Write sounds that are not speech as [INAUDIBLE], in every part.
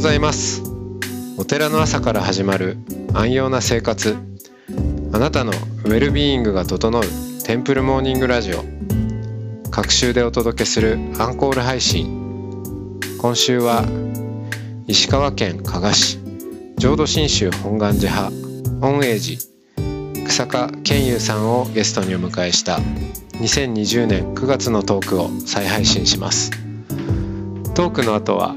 ございます。お寺の朝から始まる安養な生活。あなたのウェルビーイングが整うテンプルモーニングラジオ。各週でお届けするアンコール配信。今週は石川県加賀市浄土真宗本願寺派本栄寺草加健優さんをゲストにお迎えした2020年9月のトークを再配信します。トークの後は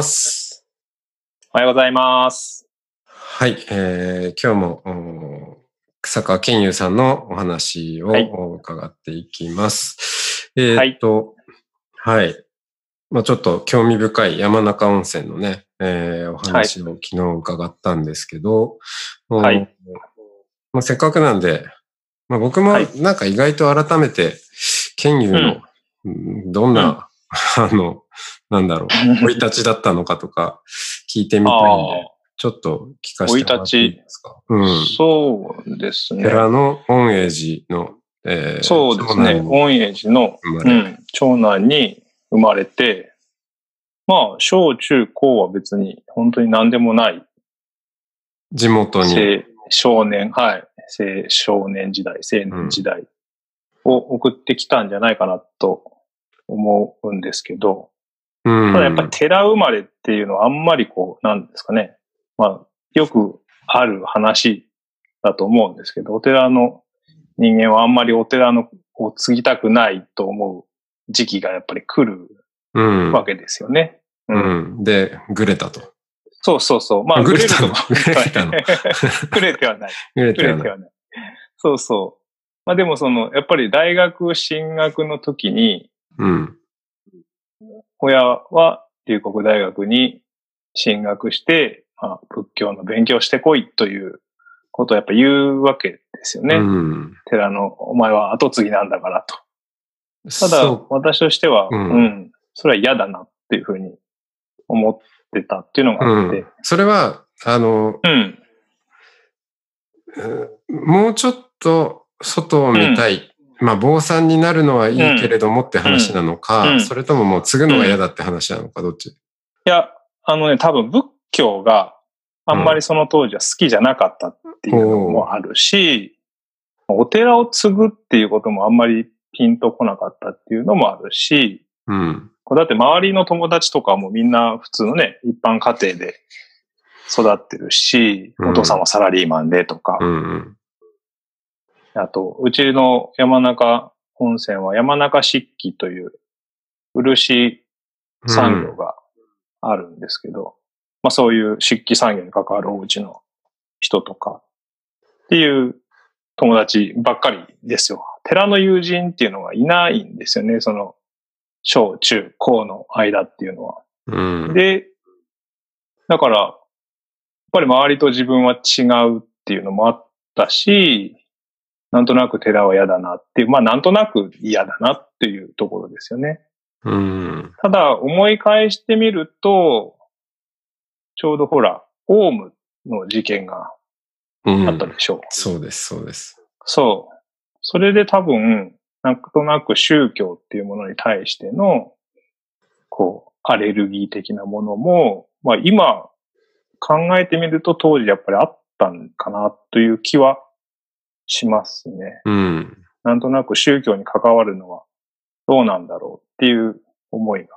ます。おはようございます。はい、えー、今日もお草川健優さんのお話を伺っていきます。えーっと、はい、まあちょっと興味深い山中温泉のね、えーお話を昨日伺ったんですけど、はい。おまあ、せっかくなんで、まあ、僕もはい。なんか意外と改めて健優の、うん。どんな、[LAUGHS] あの、なんだろう、[LAUGHS] 生い立ちだったのかとか聞いてみたいんで、ちょっと聞かせてもらっていいですか？うん。そうですね。寺の本栄寺の、えーそうですね。恩栄寺の、うん、長男に生まれて、まあ、小中高は別に本当に何でもない地元に。青少年、はい、青少年時代、青年時代を送ってきたんじゃないかなと思うんですけど、うん。ただやっぱり寺生まれっていうのはあんまりこう、なんですかね。まあ、よくある話だと思うんですけど、お寺の人間はあんまりお寺のを継ぎたくないと思う時期がやっぱり来るうん。わけですよね。ううんん。で、ぐれたと。そうそうそう。まあ、ぐれたのぐぐれたの [LAUGHS] [LAUGHS] ぐれてはない。ぐ。れてはない。そうそう。まあでもその、やっぱり大学進学の時に、うん。親は龍谷大学に進学して、まあ、仏教の勉強してこいということをやっぱ言うわけですよね。うん。寺の、お前は後継ぎなんだからと。ただそ、私としては、ううんん、それは嫌だなっていうふうに思ってたっていうのう。があってうん。。それは、あの、うん。うんもうちょっと外を見たい。まあ、坊さんになるのはいいけれどもって話なのか、うん。うん。それとももう継ぐのが嫌だって話なのか、どっち？いや、あのね、多分仏教があんまりその当時は好きじゃなかったっていうのもあるし、お寺を継ぐっていうこともあんまりピンとこなかったっていうのもあるし、うん。これだって周りの友達とかもみんな普通のね、一般家庭で育ってるし、うん。お父さんはサラリーマンでとか、うんうん。あと、うちの山中温泉は山中漆器という漆産業があるんですけど、まあそういう漆器産業に関わるお家の人とかっていう友達ばっかりですよ。寺の友人っていうのがいないんですよね。その小中高の間っていうのは。うん。で、だから、やっぱり周りと自分は違うっていうのもあったし、なんとなく寺は嫌だなっていう、まあなんとなく嫌だなっていうところですよね。うん。ただ、思い返してみると、ちょうどほら、オウムの事件がうん。あったでしょう。そうです、そうです。そう。それで多分、なんとなく宗教っていうものに対しての、こう、アレルギー的なものも、まあ今考えてみると当時やっぱりあったんかなという気はしますね。うん。なんとなく宗教に関わるのはどうなんだろうっていう思いが、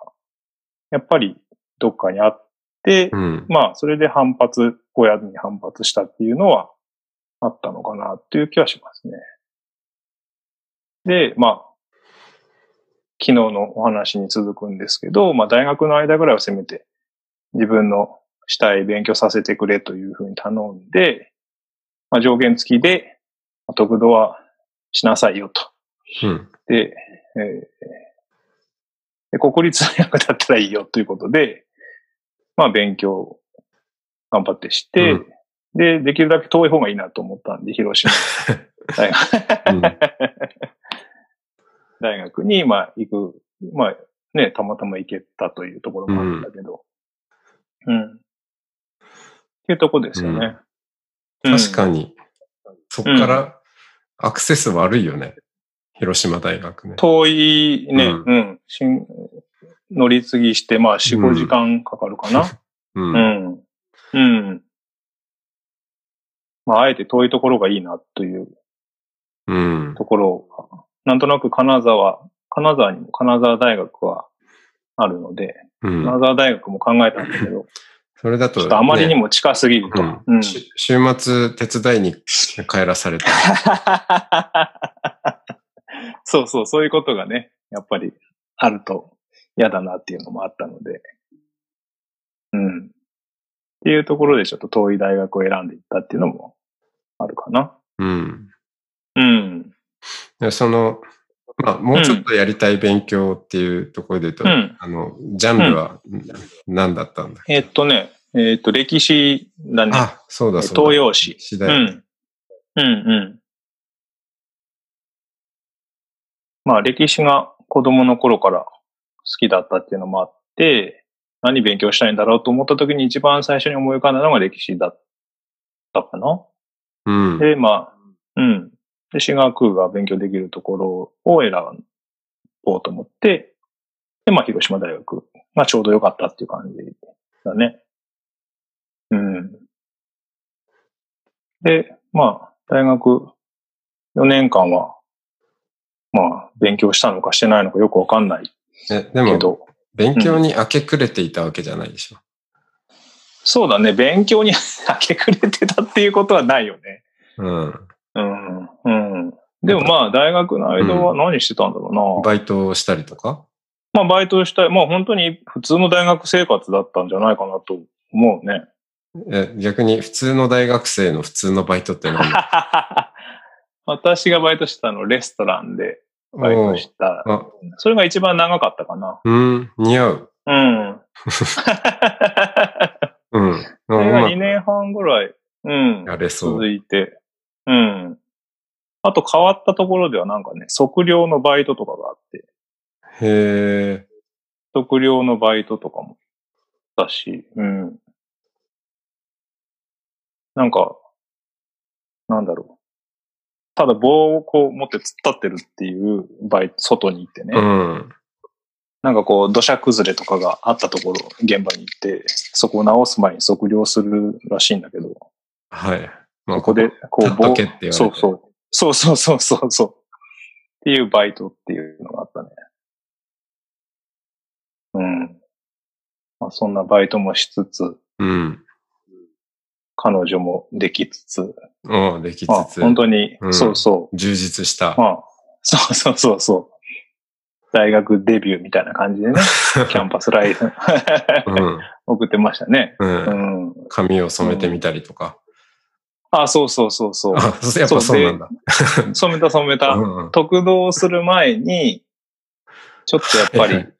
やっぱりどっかにあって、うん。まあそれで反発、親に反発したっていうのはあったのかなっていう気はしますね。で、まあ、昨日のお話に続くんですけど、まあ大学の間ぐらいはせめて自分のしたい勉強させてくれというふうに頼んで、まあ条件付きで、まあ得度はしなさいよと。うん。で、えーで国立大学だったらいいよということで、まあ勉強頑張ってして、うんで、できるだけ遠い方がいいなと思ったんで、広島 [LAUGHS] 大学うん [LAUGHS] 大学に、まあ、行く、まあ、ね、たまたま行けたというところもあるんだけど、うん。っていうとこですよね。確かに。に、そっからアクセス悪いよね。広島大学ね。遠いね、ううんん、しん乗り継ぎして、まあ、4、うん5時間かかるかな。う。[LAUGHS] うんん。うん。まあ、あえて遠いところがいいなといううん。ところが、なんとなく金沢、金沢にも金沢大学はあるので、うん。金沢大学も考えたんだけど、それだと、ちょっとあまりにねも近すぎると。ううんんし週末手伝いに帰らされた。[LAUGHS] そうそう、そういうことがね、やっぱりあると嫌だなっていうのもあったので。うん。っていうところでちょっと遠い大学を選んでいったっていうのもあるかな。うん。うん。でその、まあ、もうちょっとやりたい勉強っていうところで言うと、うんあの、ジャンルは何だったんだっけ、えっとね、えっと、歴史だね。あ、そうだそうだ。東洋史。次第。うん。うんうん。まあ歴史が子供の頃から好きだったっていうのもあって、何勉強したいんだろうと思った時に一番最初に思い浮かんだのが歴史だったかな。うん。で、まあ、うん。で、私学が勉強できるところを選ぼうと思って、で、まあ、広島大学がちょうど良かったっていう感じだね。うん。で、まあ、大学4年間は、まあ、勉強したのかしてないのかよくわかんないえでも、けど、勉強に明け暮れていたわけじゃないでしょ。そうだね、勉強に [LAUGHS] 明け暮れてたっていうことはないよね。うん。うん、うん。でもまあ、大学の間は何してたんだろうな。バイトをしたりとか？まあ、バイトしたい。まあ、本当に普通の大学生活だったんじゃないかなと思うね。え逆に普通の大学生の普通のバイトって何？[LAUGHS] 私がバイトしてたの、レストランでバイトした。あ、それが一番長かったかな。うん、似合う。うん。うん。それがうま2年半ぐらい、うんく、やれそう続。いて。うん。あと変わったところではなんかね、測量のバイトとかがあって、へえ。測量のバイトとかもだし、うん。なんか、なんだろう。ただ棒をこう持って突っ立ってるっていうバイト、外に行ってね。うん。なんかこう土砂崩れとかがあったところ、現場に行って、そこを直す前に測量するらしいんだけど、はい。まあ、ここでこう立っとけって言われてそうそう。そうそうそうそうそう。っていうバイトっていうのがあったね。うん。まあそんなバイトもしつつ、うん。彼女もできつつ、おできつまあつ、本当に、うんそうそ充実したう。。まあ、そうそうそうそう。大学デビューみたいな感じでね、[LAUGHS] キャンパスライフうん。[LAUGHS] 送ってましたね。う。うんん。髪を染めてみたりとか。あ、そうそうそうそう。やっぱそうなんだ。[LAUGHS] 染めた染めた。うん特動する前に、ちょっとやっぱり、うん。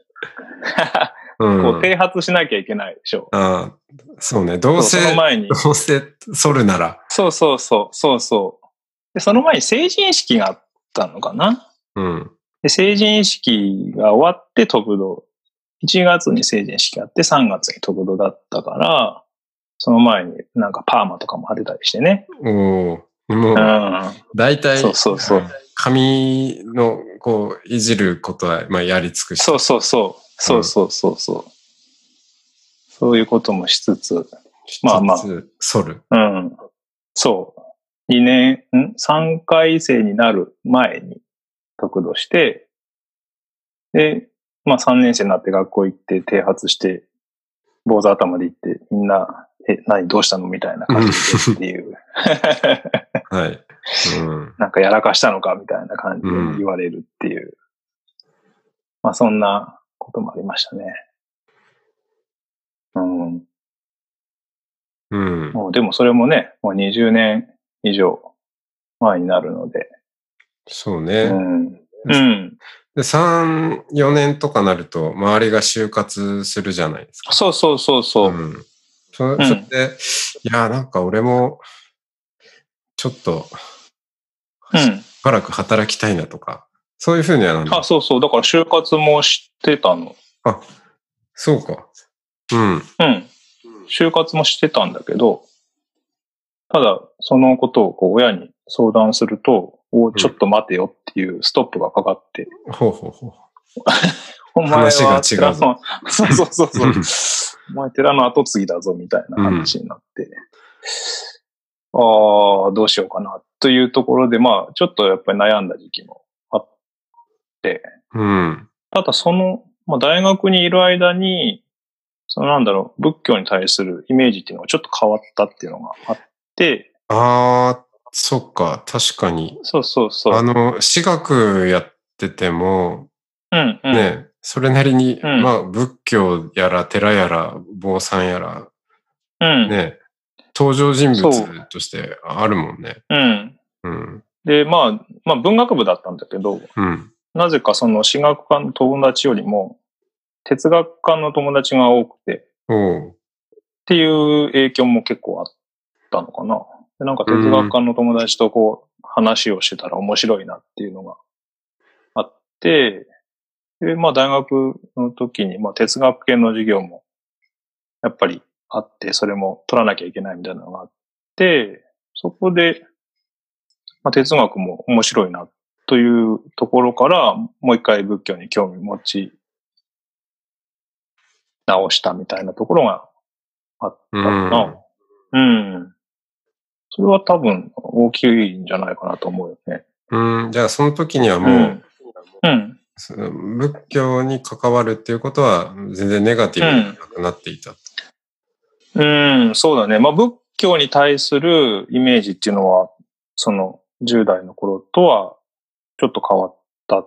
こう、啓発しなきゃいけないでしょ。あそうね。どうせ、そうその前に。どうせ剃るなら。そうそうそう、そうそう。で、その前に成人式があったのかな？うん。で、成人式が終わって特動。1月に成人式があって3月に特動だったから、その前になんかパーマとかも当てたりしてね。おおーもうう、ん。大体、そうそうそう髪の、こう、いじることは、まあ、やり尽くして。そうそうそう。そうそうそうそう。そういうこともしつつ、まあまあしつつ剃る。うん。そう。2年、ん ?3 回生になる前に得度して、で、まあ3年生になって学校行って剃髪して、坊主頭で行って、みんな、え、何どうしたの？みたいな感じでっていう。[LAUGHS] [LAUGHS] はい。うん。なんかやらかしたのか？みたいな感じで言われるっていう。まあそんなこともありましたね。うん。うん。もうでもそれもね、もう20年以上前になるので。そうね。うん。うん。で、3、4年とかなると、周りが就活するじゃないですか。そうそうそうそう。ん。そそれで、いや、なんか俺も、ちょっと、うん。しばらく働きたいなとか、そういうふうにはなんだあ、そうそう。だから就活もしてたの。あ、そうか。うん。うん。就活もしてたんだけど、ただ、そのことをこう親に相談すると、おちょっと待てよっていうストップがかかって、ほうほうほう。[LAUGHS] お前は寺の [LAUGHS] そうそうそうそううん。お前寺の後継ぎだぞみたいな話になって、ああ、どうしようかなというところで、まあ、ちょっとやっぱり悩んだ時期もうん。ただその、まあ、大学にいる間に、そのなんだろう、仏教に対するイメージっていうのがちょっと変わったっていうのがあって、ああ、そっか。確かに。そうそうそう。あの、私学やってても、うんうん。ね、それなりに、うんまあ、仏教やら、寺やら、坊さんやら、うん。ね、登場人物としてあるもんね。うん。うん。で、まあ、まあ文学部だったんだけど、うん。なぜかその私学科の友達よりも、哲学科の友達が多くて、おう。っていう影響も結構あったのかな。でなんか哲学科の友達とこう話をしてたら面白いなっていうのがあって、で、まあ大学の時に、まあ哲学系の授業もやっぱりあって、それも取らなきゃいけないみたいなのがあって、そこで、まあ哲学も面白いなというところから、もう一回仏教に興味持ち直したみたいなところがあったかな。うん。それは多分大きいんじゃないかなと思うよね。うん。じゃあ、その時にはうもう、ん。うん。その仏教に関わるっていうことは、全然ネガティブになくなっていた。うん、そうだね。まあ仏教に対するイメージっていうのは、その10代の頃とはちょっと変わった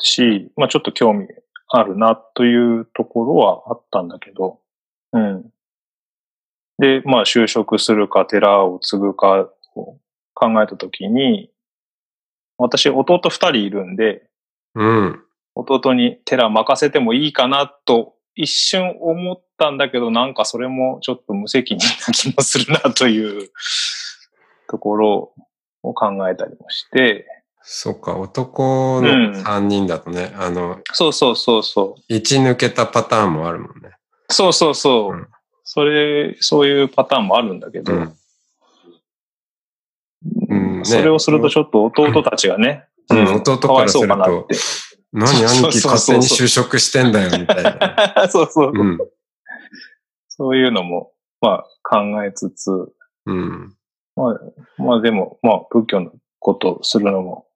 し、まあちょっと興味あるなというところはあったんだけど、うん。で、まあ就職するか寺を継ぐかを考えたときに、私弟二人いるんで、うん。弟に寺任せてもいいかなと一瞬思ったんだけど、なんかそれもちょっと無責任な気もするなというところを考えたりもして、そっか、男うんの3人だとね、あの、そうそうそうそう。1抜けたパターンもあるもんね。そうそうそう。うんそれ、そういうパターンもあるんだけど、うん。うんねそれをするとちょっと弟たちがね、うん弟からするって。何兄貴勝手に就職してんだよ、みたいな。[LAUGHS] そうそう。うん。そういうのも、まあ考えつつ、うん。まあ、まあでも、まあ仏教のことをするのも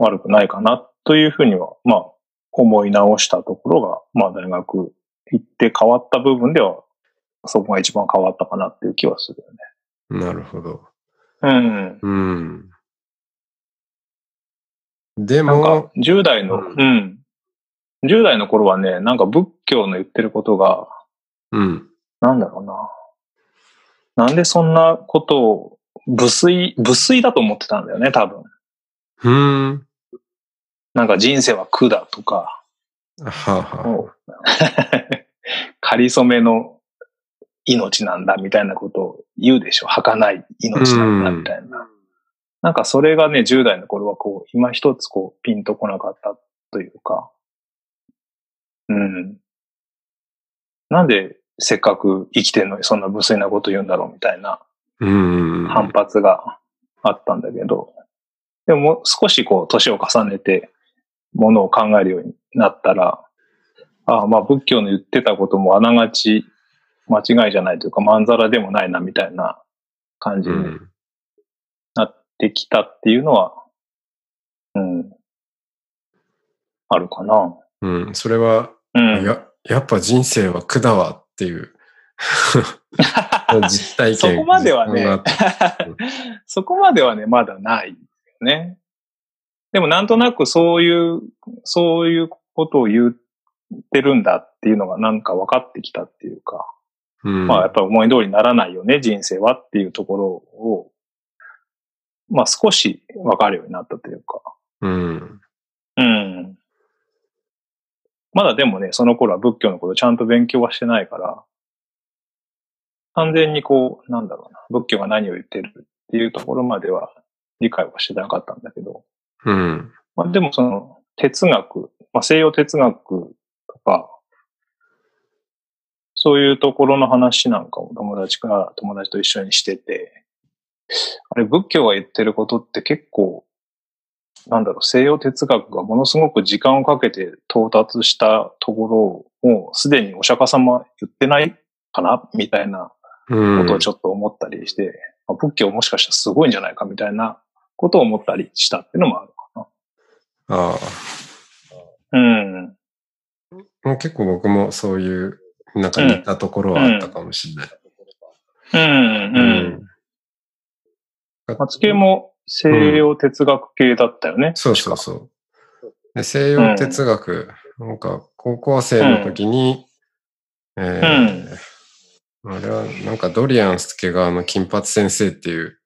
悪くないかなというふうには、まあ思い直したところが、まあ大学行って変わった部分では、そこが一番変わったかなっていう気はするよね。なるほど。うん。うん。でなんかも、、10代の、ううん。10代の頃はね、なんか仏教の言ってることが、うん。なんだろうな。なんでそんなことを、無粋、無粋だと思ってたんだよね、多分。ふーん。なんか人生は苦だとか、はあ、はもう [LAUGHS] 仮初めの命なんだみたいなことを言うでしょ。儚い命なんだみたいな。なんかそれがね、10代の頃はこう、今一つこう、ピンとこなかったというか、うん。なんでせっかく生きてんのにそんな無粋なこと言うんだろうみたいな。反発があったんだけど、でももう少しこう、年を重ねて、ものを考えるようになったら、ああまあ仏教の言ってたこともあながち間違いじゃないというか、まんざらでもないなみたいな感じにうん。なってきたっていうのは、うん、あるかな。うん。それは、うん。や、やっぱ人生は苦だわっていう [LAUGHS] 実体験。そこまではねそこまではね、まだないよね。でもなんとなくそういう、そういうことを言ってるんだっていうのがなんか分かってきたっていうか、うん。まあやっぱり思い通りにならないよね、人生はっていうところを、まあ少し分かるようになったというか。うん。うん。まだでもね、その頃は仏教のことちゃんと勉強はしてないから、完全にこう、なんだろうな、仏教が何を言ってるっていうところまでは理解はしてなかったんだけど、うん。まあでもその哲学、まあ西洋哲学とか、そういうところの話なんかも友達が友達と一緒にしてて、あれ仏教が言ってることって結構、なんだろう、西洋哲学がものすごく時間をかけて到達したところを、もうすでにお釈迦様言ってないかなみたいなうん。ことをちょっと思ったりして、まあ仏教もしかしたらすごいんじゃないかみたいなことを思ったりしたっていうのもあるかああ。な。うん。もう結構僕もそういう、なんか似たところはあったかもしれない。うん、うん。松系も西洋哲学系だったよね。そうそうそう。で西洋哲学、なんか高校生の時に、えーあれはなんかドリアン助川の金髪先生っていう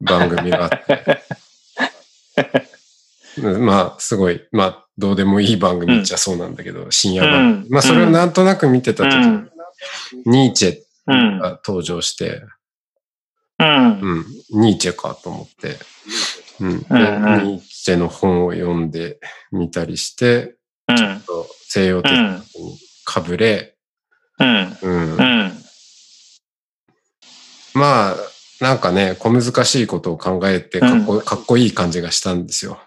番組があって、う [LAUGHS] んまあすごい、まあどうでもいい番組っちゃそうなんだけど、深夜番組。うんまあそれをなんとなく見てた時に、うんニーチェうん。が登場して、うん。うん、ニーチェかと思って、うん、ニーチェの本を読んでみたりして、うん。西洋哲学にかぶれ、うん。うんうん。まあ、なんかね、小難しいことを考えてかっこ,、かっこいい感じがしたんですよ。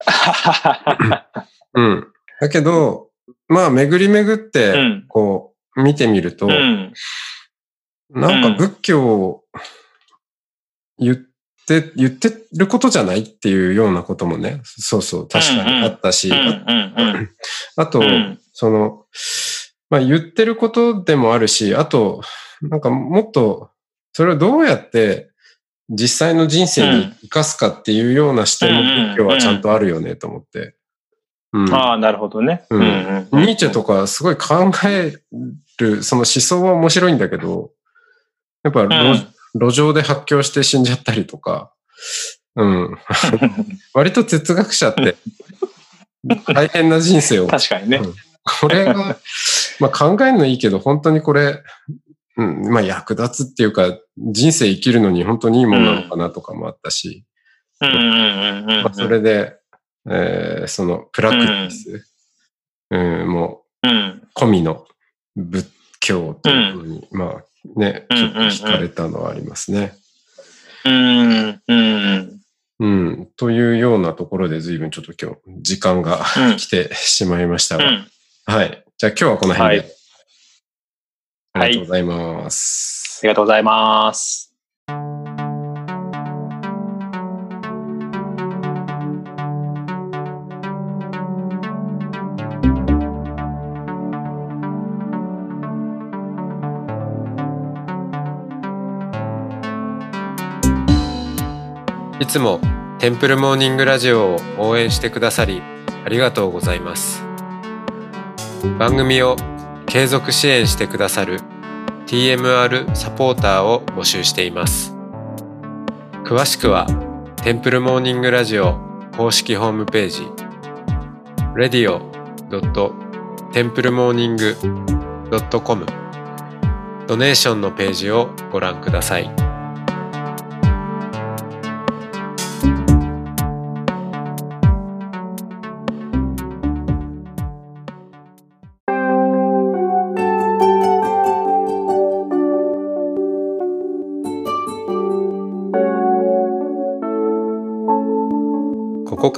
[LAUGHS] うん。だけど、まあ、巡り巡って、うんこう、見てみると、うん。なんか仏教を言って、言ってることじゃないっていうようなこともね、そうそう、確かにあったし、うん。うん。あと、うんその、まあ言ってることでもあるし、あと、なんかもっと、それをどうやって実際の人生に生かすかっていうような視点も仏教はちゃんとあるよねと思って。うん。ああ、なるほどね。うんうん。ニーチェとかすごい考える、その思想は面白いんだけど、やっぱ路,、うん路上で発狂して死んじゃったりとか、うん。[LAUGHS] 割と哲学者って大変な人生を [LAUGHS] 確かにね。これが、まあ考えるのいいけど、本当にこれ、うん、まあ役立つっていうか、人生生きるのに本当にいいものなのかなとかもあったし、それで、えーそのプラクティス、うん、もううん。込みの仏教というふうに、まあね、うんちょっと惹かれたのはありますね。うん。うん。うん、というようなところで随分ちょっと今日時間がうん [LAUGHS] 来てしまいましたが、うん。はい。じゃあ今日はこの辺で。はいありがとうございます。ありがとうございます。いつもテンプルモーニングラジオを応援してくださりありがとうございます番組を継続支援してくださる TMR サポーターを募集しています詳しくはテンプルモーニングラジオ公式ホームページ radio.templemorning.com ドネーションのページをご覧ください。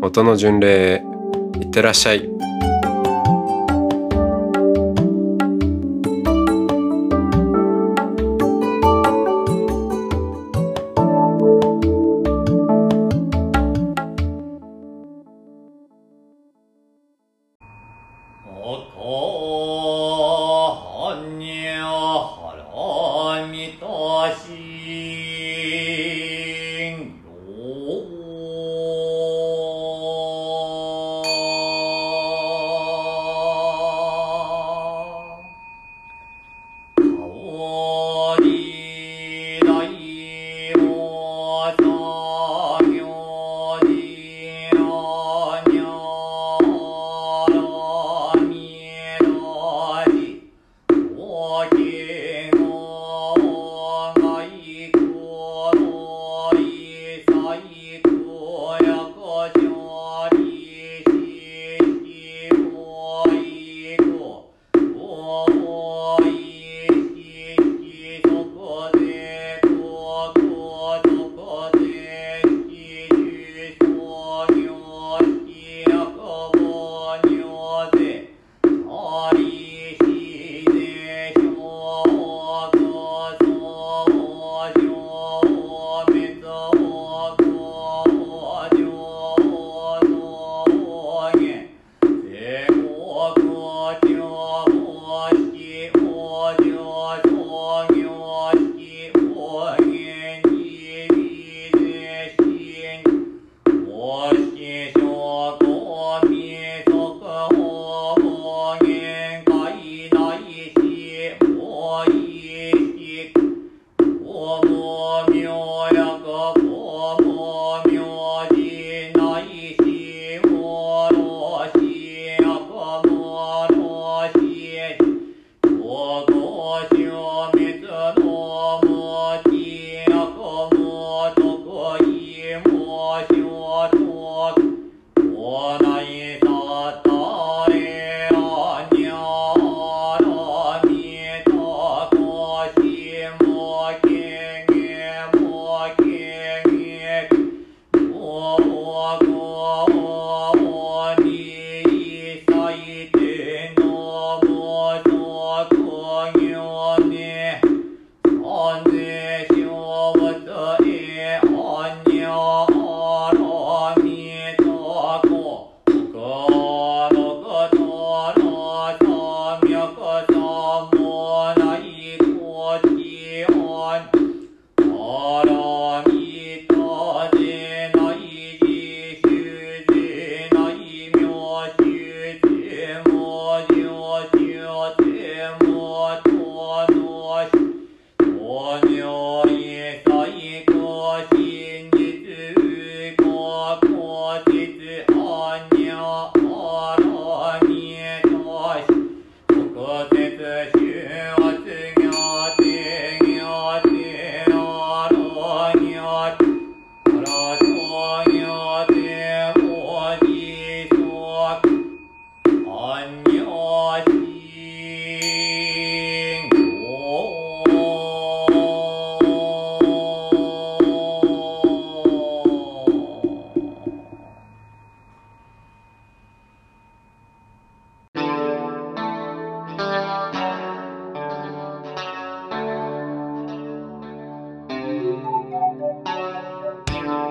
音の巡礼へいってらっしゃい。